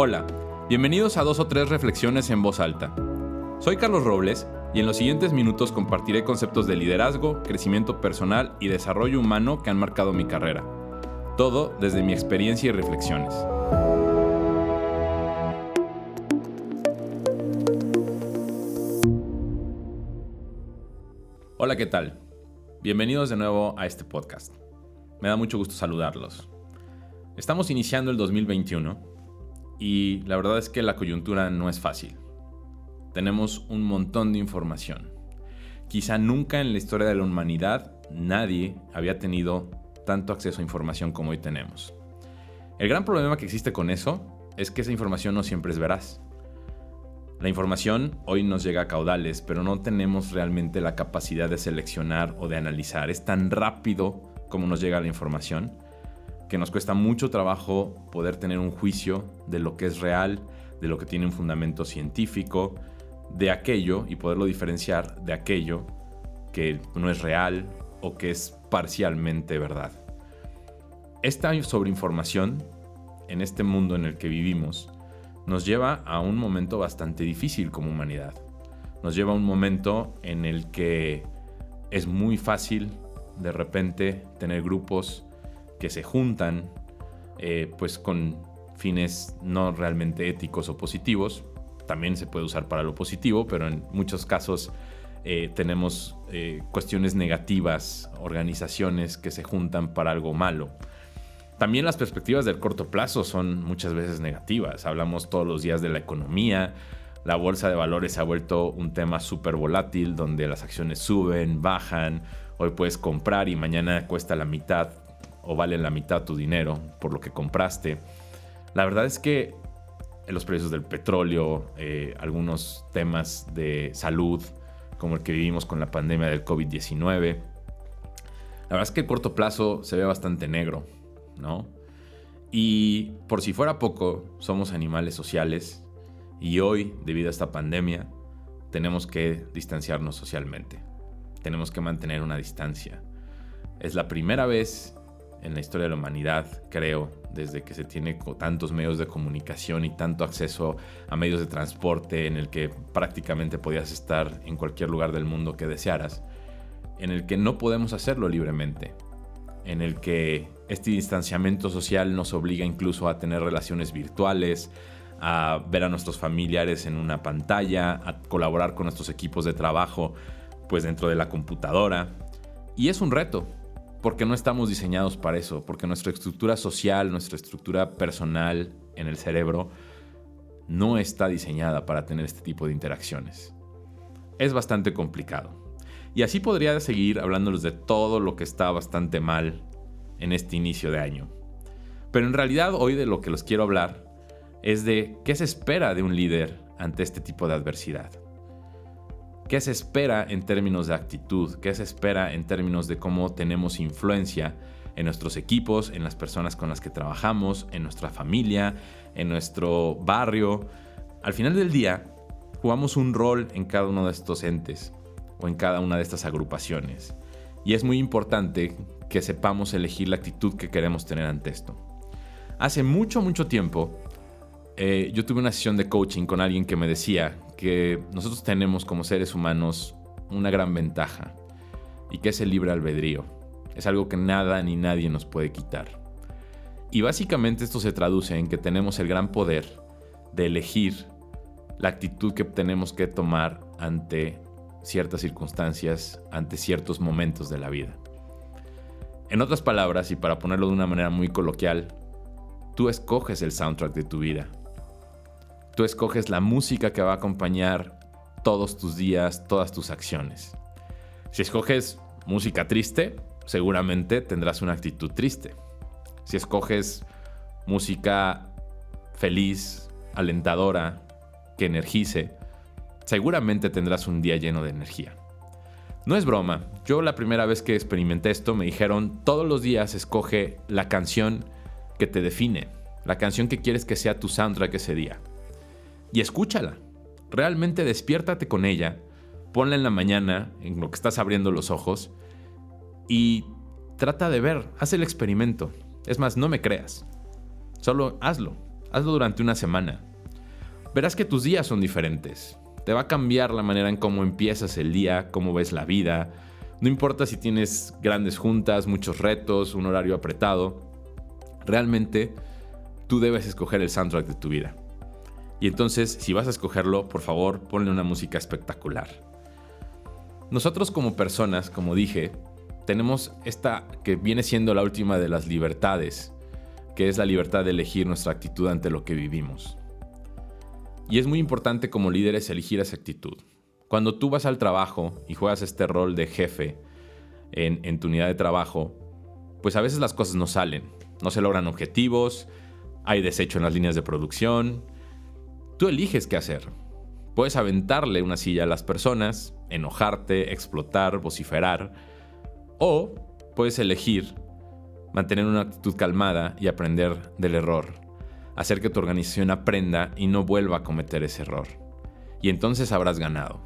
Hola, bienvenidos a dos o tres reflexiones en voz alta. Soy Carlos Robles y en los siguientes minutos compartiré conceptos de liderazgo, crecimiento personal y desarrollo humano que han marcado mi carrera. Todo desde mi experiencia y reflexiones. Hola, ¿qué tal? Bienvenidos de nuevo a este podcast. Me da mucho gusto saludarlos. Estamos iniciando el 2021 y la verdad es que la coyuntura no es fácil. Tenemos un montón de información. Quizá nunca en la historia de la humanidad nadie había tenido tanto acceso a información como hoy tenemos. El gran problema que existe con eso es que esa información no siempre es veraz. La información hoy nos llega a caudales, pero no tenemos realmente la capacidad de seleccionar o de analizar. Es tan rápido como nos llega la información que nos cuesta mucho trabajo poder tener un juicio de lo que es real, de lo que tiene un fundamento científico, de aquello y poderlo diferenciar de aquello que no es real o que es parcialmente verdad. Esta sobreinformación en este mundo en el que vivimos nos lleva a un momento bastante difícil como humanidad. Nos lleva a un momento en el que es muy fácil de repente tener grupos que se juntan eh, pues con fines no realmente éticos o positivos. También se puede usar para lo positivo, pero en muchos casos eh, tenemos eh, cuestiones negativas, organizaciones que se juntan para algo malo. También las perspectivas del corto plazo son muchas veces negativas. Hablamos todos los días de la economía. La bolsa de valores se ha vuelto un tema súper volátil donde las acciones suben, bajan. Hoy puedes comprar y mañana cuesta la mitad o vale la mitad tu dinero por lo que compraste. La verdad es que los precios del petróleo, eh, algunos temas de salud, como el que vivimos con la pandemia del COVID-19, la verdad es que el corto plazo se ve bastante negro, ¿no? Y por si fuera poco, somos animales sociales y hoy, debido a esta pandemia, tenemos que distanciarnos socialmente. Tenemos que mantener una distancia. Es la primera vez en la historia de la humanidad, creo, desde que se tiene tantos medios de comunicación y tanto acceso a medios de transporte en el que prácticamente podías estar en cualquier lugar del mundo que desearas, en el que no podemos hacerlo libremente, en el que este distanciamiento social nos obliga incluso a tener relaciones virtuales, a ver a nuestros familiares en una pantalla, a colaborar con nuestros equipos de trabajo pues dentro de la computadora. Y es un reto, porque no estamos diseñados para eso, porque nuestra estructura social, nuestra estructura personal en el cerebro no está diseñada para tener este tipo de interacciones. Es bastante complicado. Y así podría seguir hablándoles de todo lo que está bastante mal en este inicio de año. Pero en realidad hoy de lo que los quiero hablar es de qué se espera de un líder ante este tipo de adversidad. ¿Qué se espera en términos de actitud? ¿Qué se espera en términos de cómo tenemos influencia en nuestros equipos, en las personas con las que trabajamos, en nuestra familia, en nuestro barrio? Al final del día, jugamos un rol en cada uno de estos entes o en cada una de estas agrupaciones. Y es muy importante que sepamos elegir la actitud que queremos tener ante esto. Hace mucho, mucho tiempo, eh, yo tuve una sesión de coaching con alguien que me decía que nosotros tenemos como seres humanos una gran ventaja y que es el libre albedrío. Es algo que nada ni nadie nos puede quitar. Y básicamente esto se traduce en que tenemos el gran poder de elegir la actitud que tenemos que tomar ante ciertas circunstancias, ante ciertos momentos de la vida. En otras palabras, y para ponerlo de una manera muy coloquial, tú escoges el soundtrack de tu vida tú escoges la música que va a acompañar todos tus días, todas tus acciones. Si escoges música triste, seguramente tendrás una actitud triste. Si escoges música feliz, alentadora, que energice, seguramente tendrás un día lleno de energía. No es broma, yo la primera vez que experimenté esto me dijeron, todos los días escoge la canción que te define, la canción que quieres que sea tu soundtrack ese día y escúchala. Realmente despiértate con ella, ponla en la mañana, en lo que estás abriendo los ojos, y trata de ver, haz el experimento. Es más, no me creas, solo hazlo. Hazlo durante una semana. Verás que tus días son diferentes. Te va a cambiar la manera en cómo empiezas el día, cómo ves la vida. No importa si tienes grandes juntas, muchos retos, un horario apretado. Realmente tú debes escoger el soundtrack de tu vida. Y entonces, si vas a escogerlo, por favor, ponle una música espectacular. Nosotros como personas, como dije, tenemos esta que viene siendo la última de las libertades, que es la libertad de elegir nuestra actitud ante lo que vivimos. Y es muy importante como líderes elegir esa actitud. Cuando tú vas al trabajo y juegas este rol de jefe en, en tu unidad de trabajo, pues a veces las cosas no salen, no se logran objetivos, hay desecho en las líneas de producción, Tú eliges qué hacer. Puedes aventarle una silla a las personas, enojarte, explotar, vociferar, o puedes elegir mantener una actitud calmada y aprender del error, hacer que tu organización aprenda y no vuelva a cometer ese error. Y entonces habrás ganado.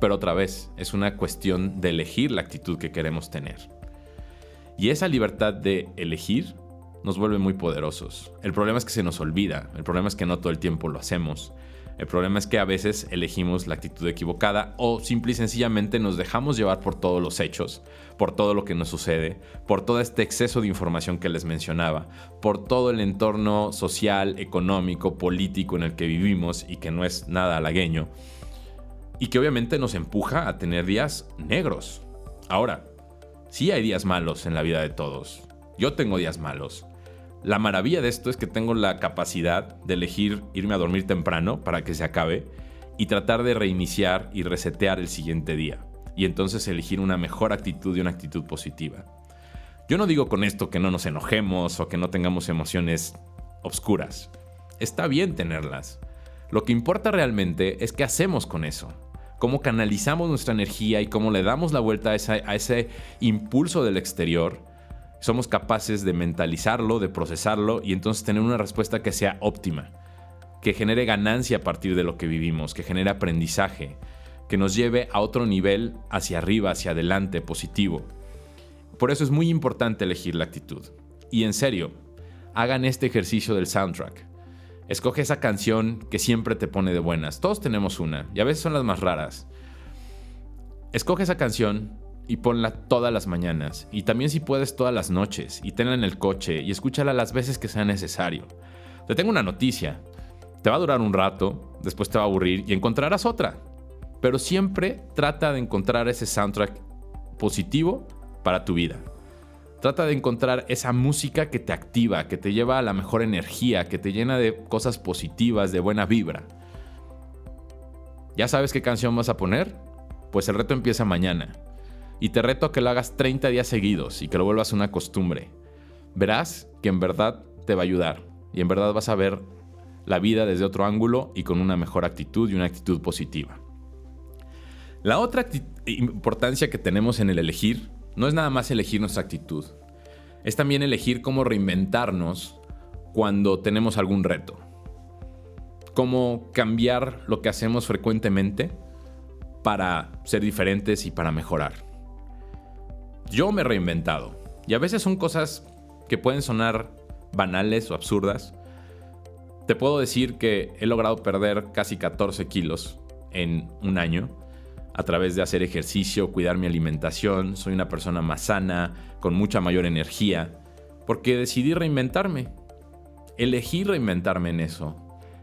Pero otra vez, es una cuestión de elegir la actitud que queremos tener. Y esa libertad de elegir nos vuelve muy poderosos. El problema es que se nos olvida, el problema es que no todo el tiempo lo hacemos. El problema es que a veces elegimos la actitud equivocada o simple y sencillamente nos dejamos llevar por todos los hechos, por todo lo que nos sucede, por todo este exceso de información que les mencionaba, por todo el entorno social, económico, político en el que vivimos y que no es nada halagueño. Y que obviamente nos empuja a tener días negros. Ahora, sí hay días malos en la vida de todos. Yo tengo días malos. La maravilla de esto es que tengo la capacidad de elegir irme a dormir temprano para que se acabe y tratar de reiniciar y resetear el siguiente día. Y entonces elegir una mejor actitud y una actitud positiva. Yo no digo con esto que no nos enojemos o que no tengamos emociones obscuras. Está bien tenerlas. Lo que importa realmente es qué hacemos con eso. Cómo canalizamos nuestra energía y cómo le damos la vuelta a, a ese impulso del exterior somos capaces de mentalizarlo, de procesarlo y entonces tener una respuesta que sea óptima, que genere ganancia a partir de lo que vivimos, que genere aprendizaje, que nos lleve a otro nivel hacia arriba, hacia adelante, positivo. Por eso es muy importante elegir la actitud. Y en serio, hagan este ejercicio del soundtrack. Escoge esa canción que siempre te pone de buenas. Todos tenemos una, y a veces son las más raras. Escoge esa canción y ponla todas las mañanas y también si puedes todas las noches y tenla en el coche y escúchala las veces que sea necesario. Te tengo una noticia. Te va a durar un rato, después te va a aburrir y encontrarás otra. Pero siempre trata de encontrar ese soundtrack positivo para tu vida. Trata de encontrar esa música que te activa, que te lleva a la mejor energía, que te llena de cosas positivas, de buena vibra. ¿Ya sabes qué canción vas a poner? Pues el reto empieza mañana y te reto a que lo hagas 30 días seguidos y que lo vuelvas una costumbre. Verás que en verdad te va a ayudar y en verdad vas a ver la vida desde otro ángulo y con una mejor actitud y una actitud positiva. La otra importancia que tenemos en el elegir no es nada más elegir nuestra actitud, es también elegir cómo reinventarnos cuando tenemos algún reto. Cómo cambiar lo que hacemos frecuentemente para ser diferentes y para mejorar. Yo me he reinventado. Y a veces son cosas que pueden sonar banales o absurdas. Te puedo decir que he logrado perder casi 14 kilos en un año a través de hacer ejercicio, cuidar mi alimentación. Soy una persona más sana, con mucha mayor energía, porque decidí reinventarme. Elegí reinventarme en eso.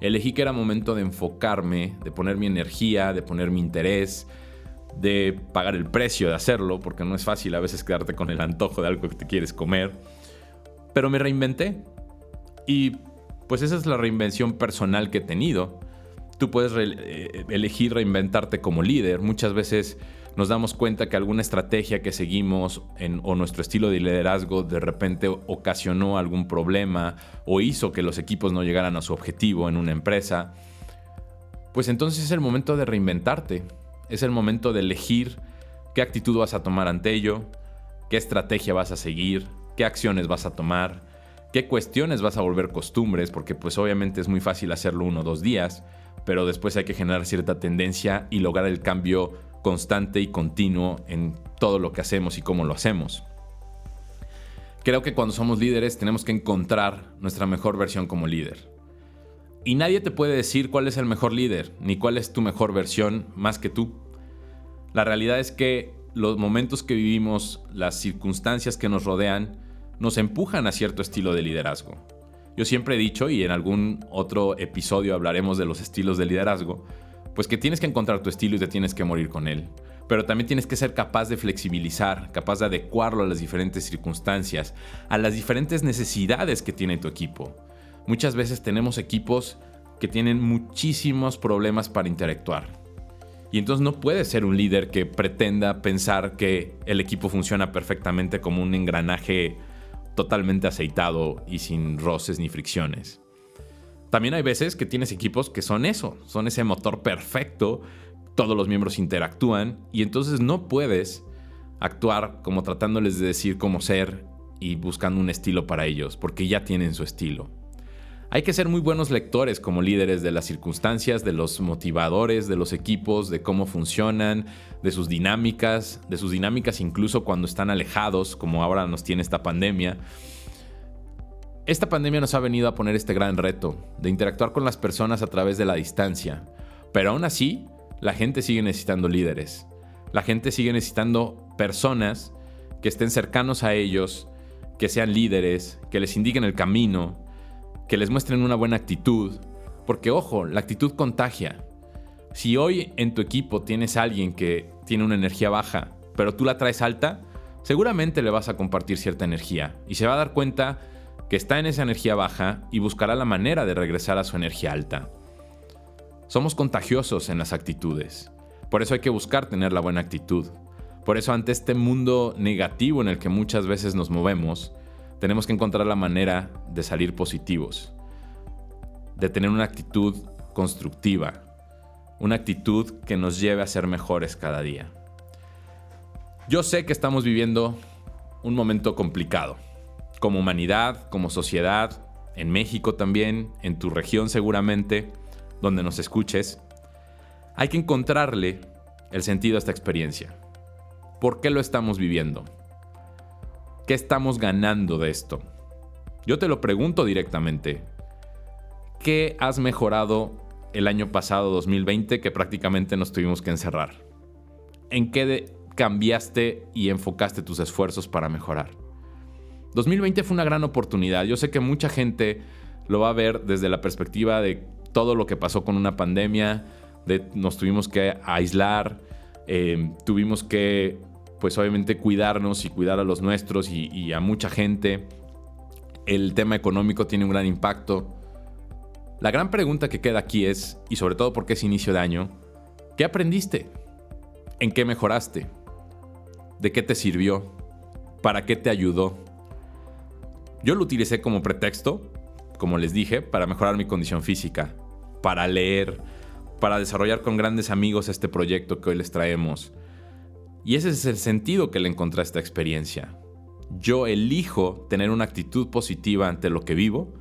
Elegí que era momento de enfocarme, de poner mi energía, de poner mi interés, de pagar el precio de hacerlo, porque no es fácil a veces quedarte con el antojo de algo que te quieres comer. Pero me reinventé. Y pues esa es la reinvención personal que he tenido. Tú puedes eh, elegir reinventarte como líder. Muchas veces nos damos cuenta que alguna estrategia que seguimos o nuestro estilo de liderazgo de repente ocasionó algún problema o hizo que los equipos no llegaran a su objetivo en una empresa. Pues entonces es el momento de reinventarte es el momento de elegir qué actitud vas a tomar ante ello, qué estrategia vas a seguir, qué acciones vas a tomar, qué cuestiones vas a volver costumbres, porque pues obviamente es muy fácil hacerlo uno o dos días, pero después hay que generar cierta tendencia y lograr el cambio constante y continuo en todo lo que hacemos y cómo lo hacemos. Creo que cuando somos líderes tenemos que encontrar nuestra mejor versión como líder. Y nadie te puede decir cuál es el mejor líder, ni cuál es tu mejor versión más que tú. La realidad es que los momentos que vivimos, las circunstancias que nos rodean, nos empujan a cierto estilo de liderazgo. Yo siempre he dicho, y en algún otro episodio hablaremos de los estilos de liderazgo, pues que tienes que encontrar tu estilo y te tienes que morir con él. Pero también tienes que ser capaz de flexibilizar, capaz de adecuarlo a las diferentes circunstancias, a las diferentes necesidades que tiene tu equipo. Muchas veces tenemos equipos que tienen muchísimos problemas para interactuar. Y entonces no puedes ser un líder que pretenda pensar que el equipo funciona perfectamente como un engranaje totalmente aceitado y sin roces ni fricciones. También hay veces que tienes equipos que son eso, son ese motor perfecto, todos los miembros interactúan y entonces no puedes actuar como tratándoles de decir cómo ser y buscando un estilo para ellos, porque ya tienen su estilo. Hay que ser muy buenos lectores como líderes de las circunstancias, de los motivadores, de los equipos, de cómo funcionan, de sus dinámicas, de sus dinámicas incluso cuando están alejados, como ahora nos tiene esta pandemia. Esta pandemia nos ha venido a poner este gran reto de interactuar con las personas a través de la distancia, pero aún así la gente sigue necesitando líderes. La gente sigue necesitando personas que estén cercanos a ellos, que sean líderes, que les indiquen el camino, que les muestren una buena actitud, porque ojo, la actitud contagia. Si hoy en tu equipo tienes a alguien que tiene una energía baja, pero tú la traes alta, seguramente le vas a compartir cierta energía y se va a dar cuenta que está en esa energía baja y buscará la manera de regresar a su energía alta. Somos contagiosos en las actitudes, por eso hay que buscar tener la buena actitud. Por eso ante este mundo negativo en el que muchas veces nos movemos, tenemos que encontrar la manera de salir positivos, de tener una actitud constructiva, una actitud que nos lleve a ser mejores cada día. Yo sé que estamos viviendo un momento complicado, como humanidad, como sociedad, en México también, en tu región seguramente, donde nos escuches. Hay que encontrarle el sentido a esta experiencia. ¿Por qué lo estamos viviendo? ¿Qué estamos ganando de esto? Yo te lo pregunto directamente. ¿Qué has mejorado el año pasado, 2020, que prácticamente nos tuvimos que encerrar? ¿En qué cambiaste y enfocaste tus esfuerzos para mejorar? 2020 fue una gran oportunidad. Yo sé que mucha gente lo va a ver desde la perspectiva de todo lo que pasó con una pandemia, de nos tuvimos que aislar, eh, tuvimos que pues obviamente cuidarnos y cuidar a los nuestros y, a mucha gente. El tema económico tiene un gran impacto. La gran pregunta que queda aquí es, y sobre todo porque es inicio de año, ¿qué aprendiste? ¿En qué mejoraste? ¿De qué te sirvió? ¿Para qué te ayudó? Yo lo utilicé como pretexto, como les dije, para mejorar mi condición física, para leer, para desarrollar con grandes amigos este proyecto que hoy les traemos, y ese es el sentido que le encontré a esta experiencia. Yo elijo tener una actitud positiva ante lo que vivo.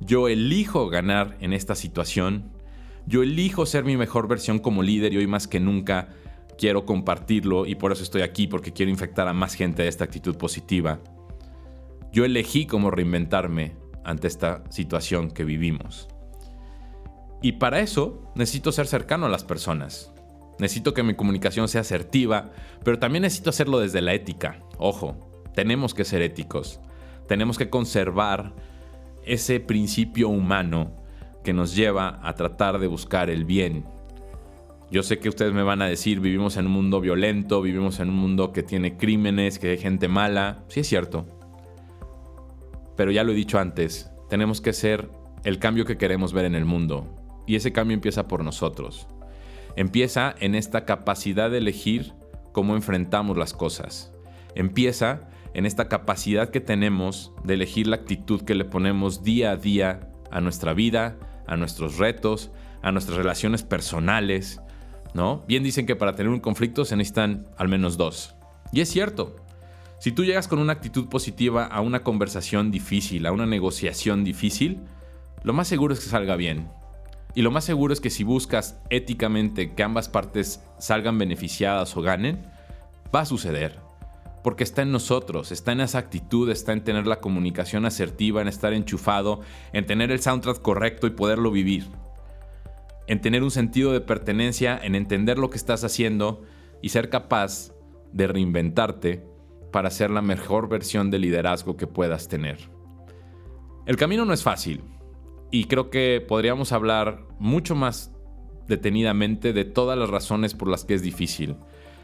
Yo elijo ganar en esta situación. Yo elijo ser mi mejor versión como líder y hoy más que nunca quiero compartirlo y por eso estoy aquí porque quiero infectar a más gente de esta actitud positiva. Yo elegí cómo reinventarme ante esta situación que vivimos. Y para eso necesito ser cercano a las personas. Necesito que mi comunicación sea asertiva, pero también necesito hacerlo desde la ética. Ojo, tenemos que ser éticos. Tenemos que conservar ese principio humano que nos lleva a tratar de buscar el bien. Yo sé que ustedes me van a decir, vivimos en un mundo violento, vivimos en un mundo que tiene crímenes, que hay gente mala. Sí es cierto. Pero ya lo he dicho antes, tenemos que ser el cambio que queremos ver en el mundo. Y ese cambio empieza por nosotros empieza en esta capacidad de elegir cómo enfrentamos las cosas. Empieza en esta capacidad que tenemos de elegir la actitud que le ponemos día a día a nuestra vida, a nuestros retos, a nuestras relaciones personales, ¿no? Bien dicen que para tener un conflicto se necesitan al menos dos. Y es cierto. Si tú llegas con una actitud positiva a una conversación difícil, a una negociación difícil, lo más seguro es que salga bien. Y lo más seguro es que si buscas éticamente que ambas partes salgan beneficiadas o ganen, va a suceder. porque está en nosotros, está en esa actitud, está en tener la comunicación asertiva, en estar enchufado, en tener el soundtrack correcto y poderlo vivir. En tener un sentido de pertenencia, en entender lo que estás haciendo y ser capaz de reinventarte para ser la mejor versión de liderazgo que puedas tener. El camino no es fácil y creo que podríamos hablar mucho más detenidamente de todas las razones por las que es difícil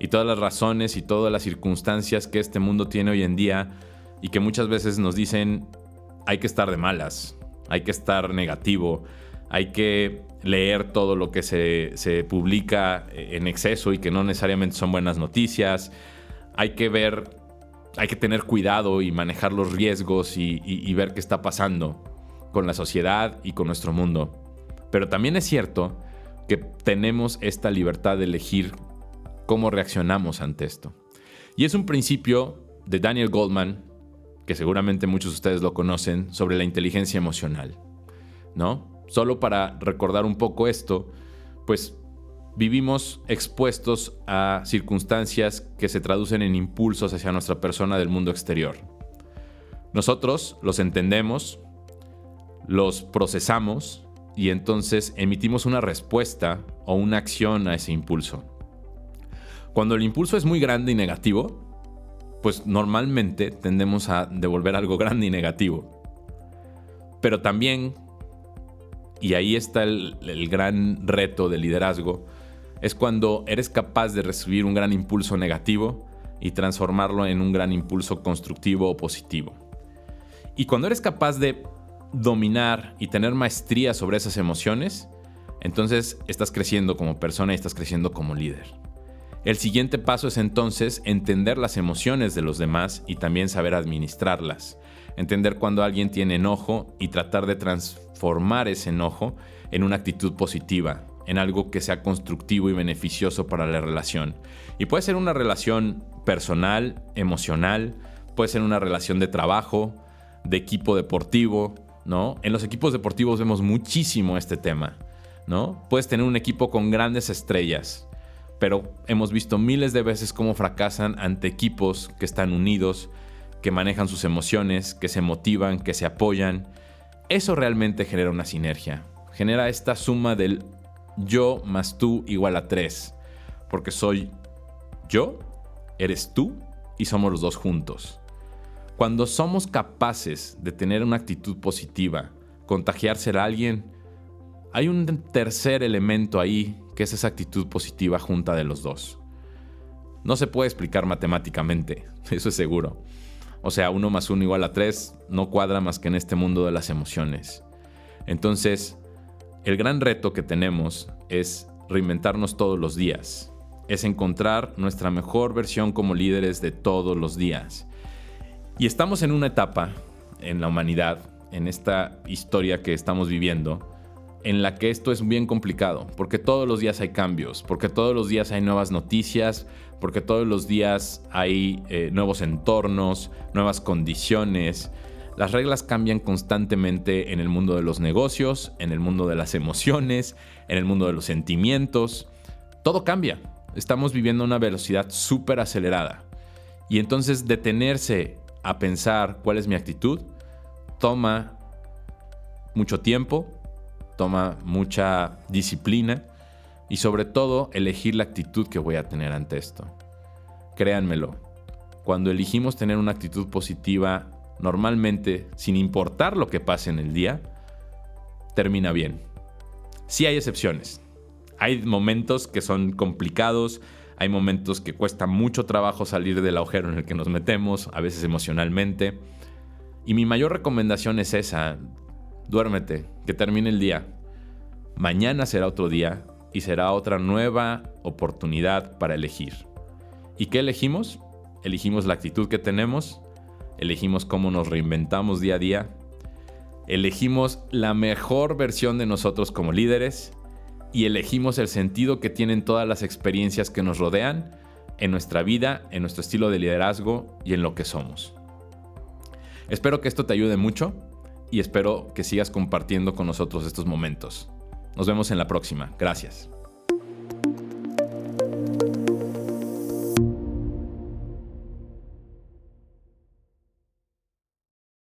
y todas las razones y todas las circunstancias que este mundo tiene hoy en día y que muchas veces nos dicen hay que estar de malas, hay que estar negativo, hay que leer todo lo que se, publica en exceso y que no necesariamente son buenas noticias, hay que ver, hay que tener cuidado y manejar los riesgos y, y ver qué está pasando con la sociedad y con nuestro mundo. Pero también es cierto que tenemos esta libertad de elegir cómo reaccionamos ante esto. Y es un principio de Daniel Goldman, que seguramente muchos de ustedes lo conocen, sobre la inteligencia emocional. ¿No? Solo para recordar un poco esto, pues vivimos expuestos a circunstancias que se traducen en impulsos hacia nuestra persona del mundo exterior. Nosotros los entendemos, los procesamos y entonces emitimos una respuesta o una acción a ese impulso. Cuando el impulso es muy grande y negativo, pues normalmente tendemos a devolver algo grande y negativo. Pero también, y ahí está el, gran reto del liderazgo, es cuando eres capaz de recibir un gran impulso negativo y transformarlo en un gran impulso constructivo o positivo. Y cuando eres capaz de dominar y tener maestría sobre esas emociones, entonces estás creciendo como persona y estás creciendo como líder. El siguiente paso es entonces entender las emociones de los demás y también saber administrarlas. Entender cuando alguien tiene enojo y tratar de transformar ese enojo en una actitud positiva, en algo que sea constructivo y beneficioso para la relación. Y puede ser una relación personal, emocional, puede ser una relación de trabajo, de equipo deportivo, ¿no? En los equipos deportivos vemos muchísimo este tema, ¿no? Puedes tener un equipo con grandes estrellas, pero hemos visto miles de veces cómo fracasan ante equipos que están unidos, que manejan sus emociones, que se motivan, que se apoyan. Eso realmente genera una sinergia. Genera esta suma del yo más tú igual a tres. Porque soy yo, eres tú y somos los dos juntos. Cuando somos capaces de tener una actitud positiva, contagiarse a alguien, hay un tercer elemento ahí que es esa actitud positiva junta de los dos. No se puede explicar matemáticamente, eso es seguro. O sea, uno más uno igual a tres no cuadra más que en este mundo de las emociones. Entonces, el gran reto que tenemos es reinventarnos todos los días. Es encontrar nuestra mejor versión como líderes de todos los días. Y estamos en una etapa en la humanidad, en esta historia que estamos viviendo, en la que esto es bien complicado, porque todos los días hay cambios, porque todos los días hay nuevas noticias, porque todos los días hay eh, nuevos entornos, nuevas condiciones. Las reglas cambian constantemente en el mundo de los negocios, en el mundo de las emociones, en el mundo de los sentimientos. Todo cambia. Estamos viviendo una velocidad súper acelerada. Y entonces detenerse a pensar cuál es mi actitud toma mucho tiempo, toma mucha disciplina y sobre todo elegir la actitud que voy a tener ante esto. Créanmelo, cuando elegimos tener una actitud positiva, normalmente, sin importar lo que pase en el día, termina bien. Sí hay excepciones. Hay momentos que son complicados, hay momentos que cuesta mucho trabajo salir del agujero en el que nos metemos, a veces emocionalmente. Y mi mayor recomendación es esa, duérmete, que termine el día. Mañana será otro día y será otra nueva oportunidad para elegir. ¿Y qué elegimos? Elegimos la actitud que tenemos, elegimos cómo nos reinventamos día a día, elegimos la mejor versión de nosotros como líderes y elegimos el sentido que tienen todas las experiencias que nos rodean en nuestra vida, en nuestro estilo de liderazgo y en lo que somos. Espero que esto te ayude mucho y espero que sigas compartiendo con nosotros estos momentos. Nos vemos en la próxima. Gracias.